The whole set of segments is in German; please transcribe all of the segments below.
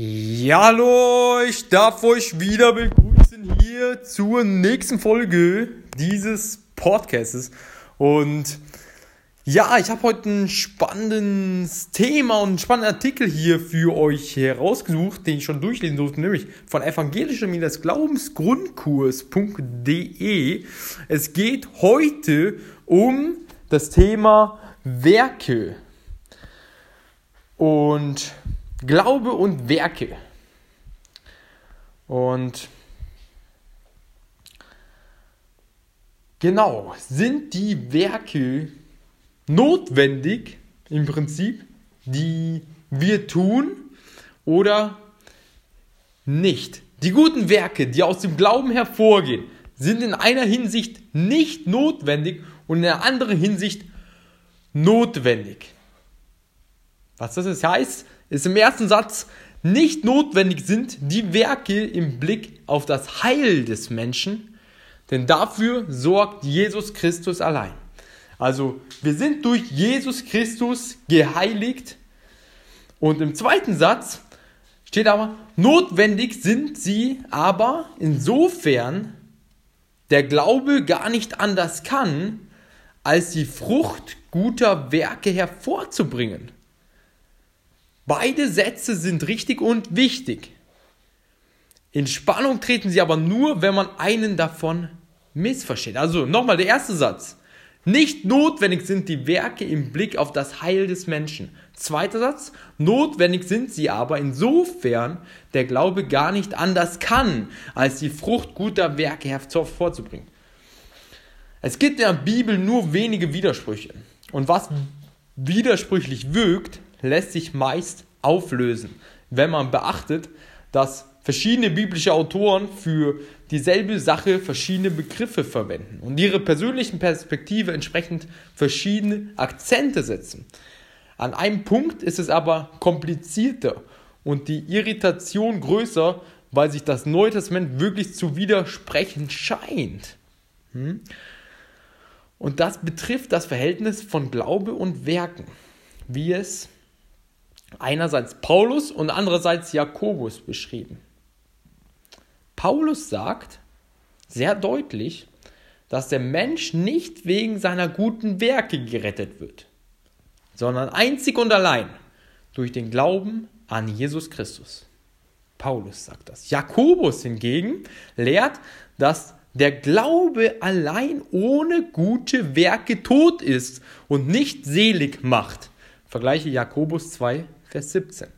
Ja, hallo, ich darf euch wieder begrüßen hier zur nächsten Folge dieses Podcasts. Und ja, ich habe heute ein spannendes Thema und einen spannenden Artikel hier für euch herausgesucht, den ich schon durchlesen durfte, nämlich von evangelischer-glaubensgrundkurs.de. Es geht heute um das Thema Werke. Und Glaube und Werke. Und genau, sind die Werke notwendig im Prinzip, die wir tun oder nicht? Die guten Werke, die aus dem Glauben hervorgehen, sind in einer Hinsicht nicht notwendig und in einer anderen Hinsicht notwendig. Was das heißt, ist im ersten Satz, nicht notwendig sind die Werke im Blick auf das Heil des Menschen, denn dafür sorgt Jesus Christus allein. Also wir sind durch Jesus Christus geheiligt. Und im zweiten Satz steht aber, notwendig sind sie aber insofern der Glaube gar nicht anders kann, als die Frucht guter Werke hervorzubringen. Beide Sätze sind richtig und wichtig. In Spannung treten sie aber nur, wenn man einen davon missversteht. Also nochmal der erste Satz. Nicht notwendig sind die Werke im Blick auf das Heil des Menschen. Zweiter Satz. Notwendig sind sie aber insofern der Glaube gar nicht anders kann, als die Frucht guter Werke hervorzubringen. Es gibt in der Bibel nur wenige Widersprüche. Und was widersprüchlich wirkt, lässt sich meist auflösen, wenn man beachtet, dass verschiedene biblische Autoren für dieselbe Sache verschiedene Begriffe verwenden und ihre persönlichen Perspektive entsprechend verschiedene Akzente setzen. An einem Punkt ist es aber komplizierter und die Irritation größer, weil sich das Neue Testament wirklich zu widersprechen scheint. Hm? Und das betrifft das Verhältnis von Glaube und Werken, wie es einerseits Paulus und andererseits Jakobus beschrieben. Paulus sagt sehr deutlich, dass der Mensch nicht wegen seiner guten Werke gerettet wird, sondern einzig und allein durch den Glauben an Jesus Christus. Paulus sagt das. Jakobus hingegen lehrt, dass der Glaube allein ohne gute Werke tot ist und nicht selig macht. Vergleiche Jakobus 2, Vers 17.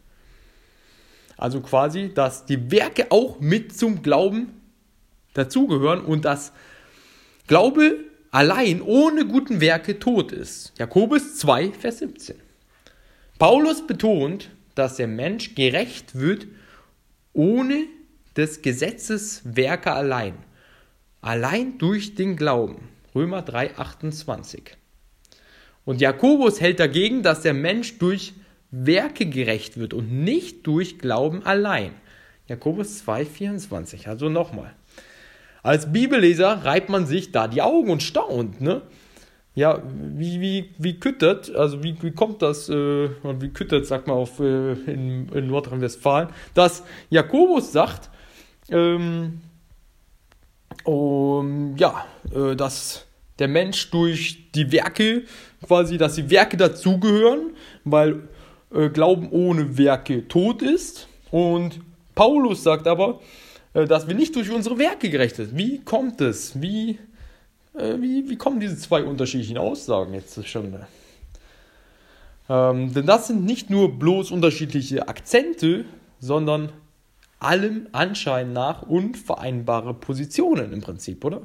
Also quasi, dass die Werke auch mit zum Glauben dazugehören und dass Glaube allein ohne guten Werke tot ist. Jakobus 2, Vers 17. Paulus betont, dass der Mensch gerecht wird ohne des Gesetzes Werke allein. Allein durch den Glauben. Römer 3, 28. Und Jakobus hält dagegen, dass der Mensch durch Werke gerecht wird und nicht durch Glauben allein. Jakobus 2,24. Also nochmal. Als Bibelleser reibt man sich da die Augen und staunt, ne? Ja, wie, wie, wie küttert, also wie, wie kommt das, äh, wie küttert, sagt man auf, äh, in, in Nordrhein-Westfalen, dass Jakobus sagt, ähm, um, ja, äh, dass der Mensch durch die Werke, quasi, dass die Werke dazugehören, weil äh, Glauben ohne Werke tot ist. Und Paulus sagt aber, äh, dass wir nicht durch unsere Werke gerecht sind. Wie kommt es? Wie, äh, wie, wie kommen diese zwei unterschiedlichen Aussagen jetzt schon? Ähm, denn das sind nicht nur bloß unterschiedliche Akzente, sondern allem Anschein nach unvereinbare Positionen im Prinzip, oder?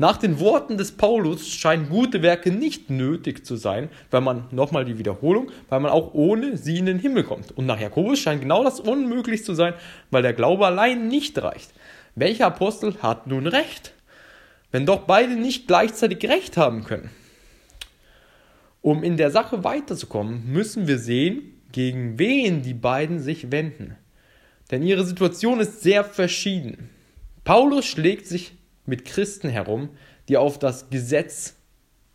Nach den Worten des Paulus scheinen gute Werke nicht nötig zu sein, weil man, nochmal die Wiederholung, weil man auch ohne sie in den Himmel kommt. Und nach Jakobus scheint genau das unmöglich zu sein, weil der Glaube allein nicht reicht. Welcher Apostel hat nun recht? Wenn doch beide nicht gleichzeitig recht haben können. Um in der Sache weiterzukommen, müssen wir sehen, gegen wen die beiden sich wenden. Denn ihre Situation ist sehr verschieden. Paulus schlägt sich mit Christen herum, die auf das Gesetz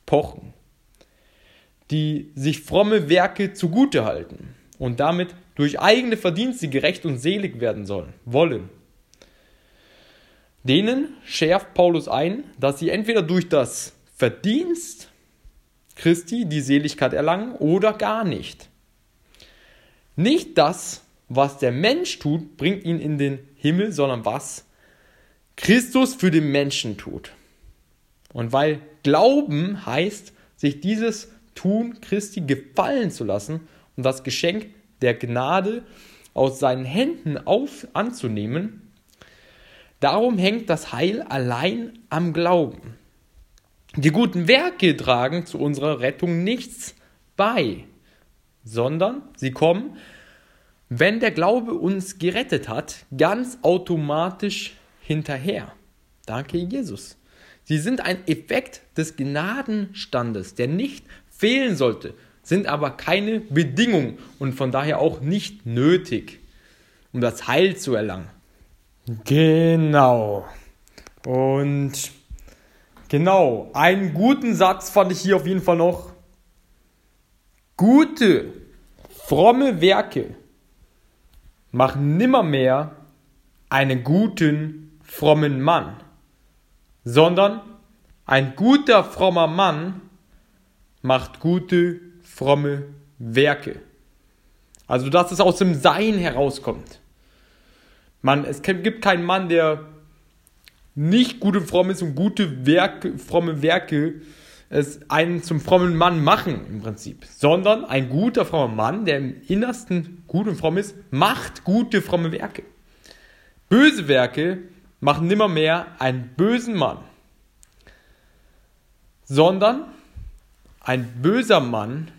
pochen, die sich fromme Werke zugute halten und damit durch eigene Verdienste gerecht und selig werden sollen, wollen. Denen schärft Paulus ein, dass sie entweder durch das Verdienst Christi die Seligkeit erlangen oder gar nicht. Nicht das, was der Mensch tut, bringt ihn in den Himmel, sondern was Christus für den Menschen tut. Und weil Glauben heißt, sich dieses Tun Christi gefallen zu lassen und das Geschenk der Gnade aus seinen Händen auf anzunehmen, darum hängt das Heil allein am Glauben. Die guten Werke tragen zu unserer Rettung nichts bei, sondern sie kommen, wenn der Glaube uns gerettet hat, ganz automatisch hinterher. Danke, Jesus. Sie sind ein Effekt des Gnadenstandes, der nicht fehlen sollte, sind aber keine Bedingung und von daher auch nicht nötig, um das Heil zu erlangen. Genau. Und genau, einen guten Satz fand ich hier auf jeden Fall noch. Gute, fromme Werke machen nimmermehr einen guten, frommen Mann, sondern ein guter, frommer Mann macht gute, fromme Werke. Also, dass es aus dem Sein herauskommt. Man, es gibt keinen Mann, der nicht gut und fromm ist und gute Werke, fromme Werke es einen zum frommen Mann machen im Prinzip, sondern ein guter frommer Mann, der im Innersten gut und fromm ist, macht gute fromme Werke. Böse Werke machen nimmermehr einen bösen Mann, sondern ein böser Mann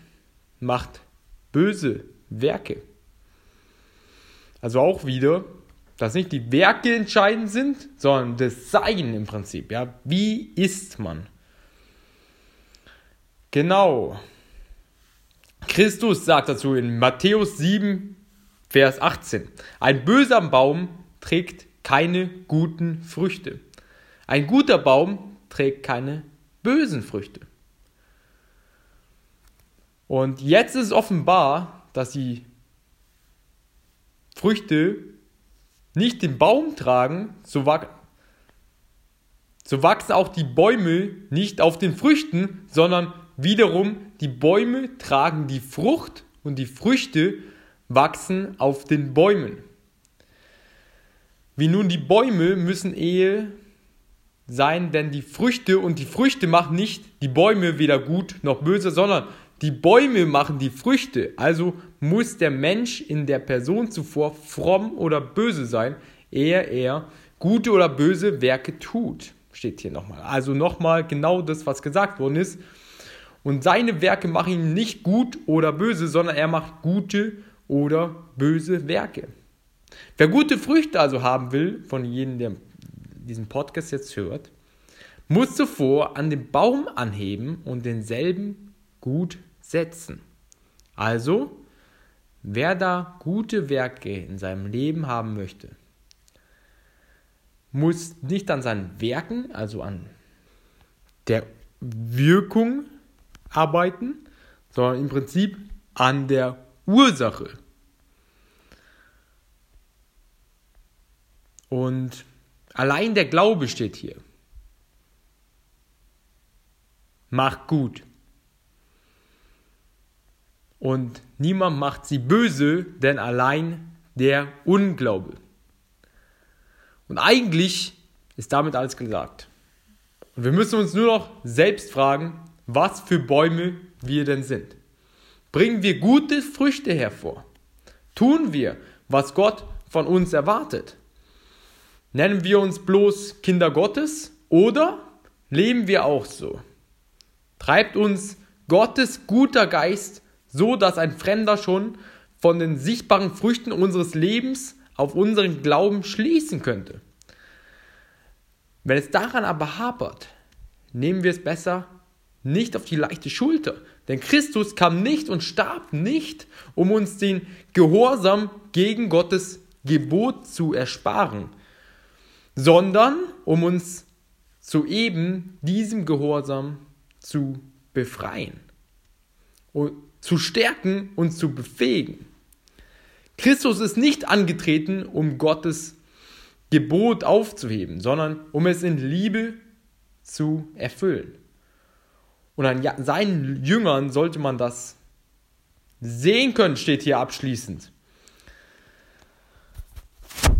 macht böse Werke. Also auch wieder, dass nicht die Werke entscheidend sind, sondern das Sein im Prinzip. Ja, wie ist man? Genau. Christus sagt dazu in Matthäus 7, Vers 18: Ein böser Baum trägt keine guten Früchte. Ein guter Baum trägt keine bösen Früchte. Und jetzt ist offenbar, dass die Früchte nicht den Baum tragen, so, so wachsen auch die Bäume nicht auf den Früchten, sondern wiederum die Bäume tragen die Frucht und die Früchte wachsen auf den Bäumen. Wie nun die Bäume müssen Ehe sein, denn die Früchte und die Früchte machen nicht die Bäume weder gut noch böse, sondern die Bäume machen die Früchte, also muss der Mensch in der Person zuvor fromm oder böse sein, ehe er gute oder böse Werke tut. Steht hier nochmal. Also nochmal genau das, was gesagt worden ist. Und seine Werke machen ihn nicht gut oder böse, sondern er macht gute oder böse Werke. Wer gute Früchte also haben will, von jedem, der diesen Podcast jetzt hört, muss zuvor an den Baum anheben und denselben gut setzen. Also, wer da gute Werke in seinem Leben haben möchte, muss nicht an seinen Werken, also an der Wirkung arbeiten, sondern im Prinzip an der Ursache. Und allein der Glaube steht hier. Mach gut und niemand macht sie böse, denn allein der Unglaube. Und eigentlich ist damit alles gesagt. Und wir müssen uns nur noch selbst fragen, was für Bäume wir denn sind. Bringen wir gute Früchte hervor? Tun wir, was Gott von uns erwartet? Nennen wir uns bloß Kinder Gottes oder leben wir auch so? Treibt uns Gottes guter Geist so dass ein Fremder schon von den sichtbaren Früchten unseres Lebens auf unseren Glauben schließen könnte. Wenn es daran aber hapert, nehmen wir es besser nicht auf die leichte Schulter. Denn Christus kam nicht und starb nicht, um uns den Gehorsam gegen Gottes Gebot zu ersparen, sondern um uns zu eben diesem Gehorsam zu befreien. Zu stärken und zu befähigen. Christus ist nicht angetreten, um Gottes Gebot aufzuheben, sondern um es in Liebe zu erfüllen. Und an seinen Jüngern sollte man das sehen können, steht hier abschließend.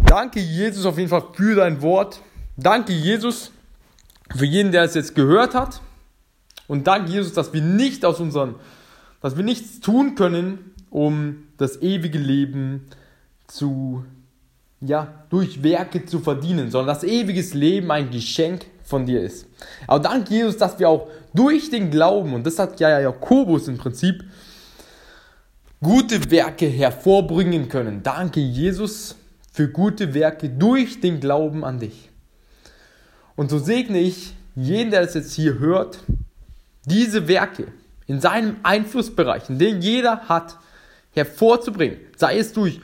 Danke, Jesus, auf jeden Fall für dein Wort. Danke, Jesus, für jeden, der es jetzt gehört hat. Und danke, Jesus, dass wir nicht aus unseren, dass wir nichts tun können, um das ewige Leben zu, ja, durch Werke zu verdienen, sondern das ewiges Leben ein Geschenk von dir ist. Aber danke, Jesus, dass wir auch durch den Glauben, und das hat ja Jakobus im Prinzip, gute Werke hervorbringen können. Danke, Jesus, für gute Werke durch den Glauben an dich. Und so segne ich jeden, der es jetzt hier hört, diese Werke in seinem Einflussbereich, in dem jeder hat, hervorzubringen. Sei es durch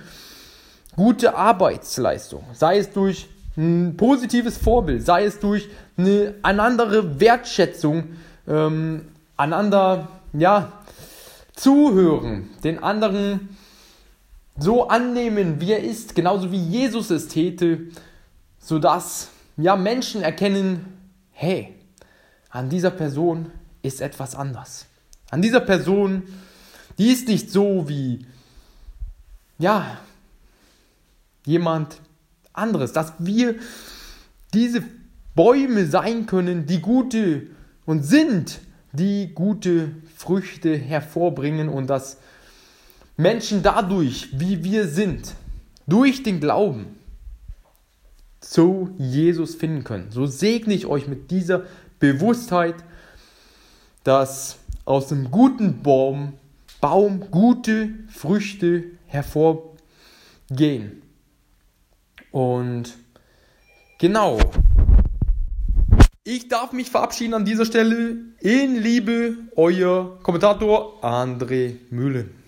gute Arbeitsleistung, sei es durch ein positives Vorbild, sei es durch eine, eine andere Wertschätzung, ähm, einander ja, zuhören, den anderen so annehmen, wie er ist, genauso wie Jesus es täte, sodass ja, Menschen erkennen, hey, an dieser Person ist etwas anders. An dieser Person, die ist nicht so wie, ja, jemand anderes. Dass wir diese Bäume sein können, die gute und sind, die gute Früchte hervorbringen und dass Menschen dadurch, wie wir sind, durch den Glauben zu Jesus finden können. So segne ich euch mit dieser Bewusstheit, dass aus einem guten Baum, Baum gute Früchte hervorgehen. Und genau. Ich darf mich verabschieden an dieser Stelle. In Liebe, euer Kommentator André Mühlen.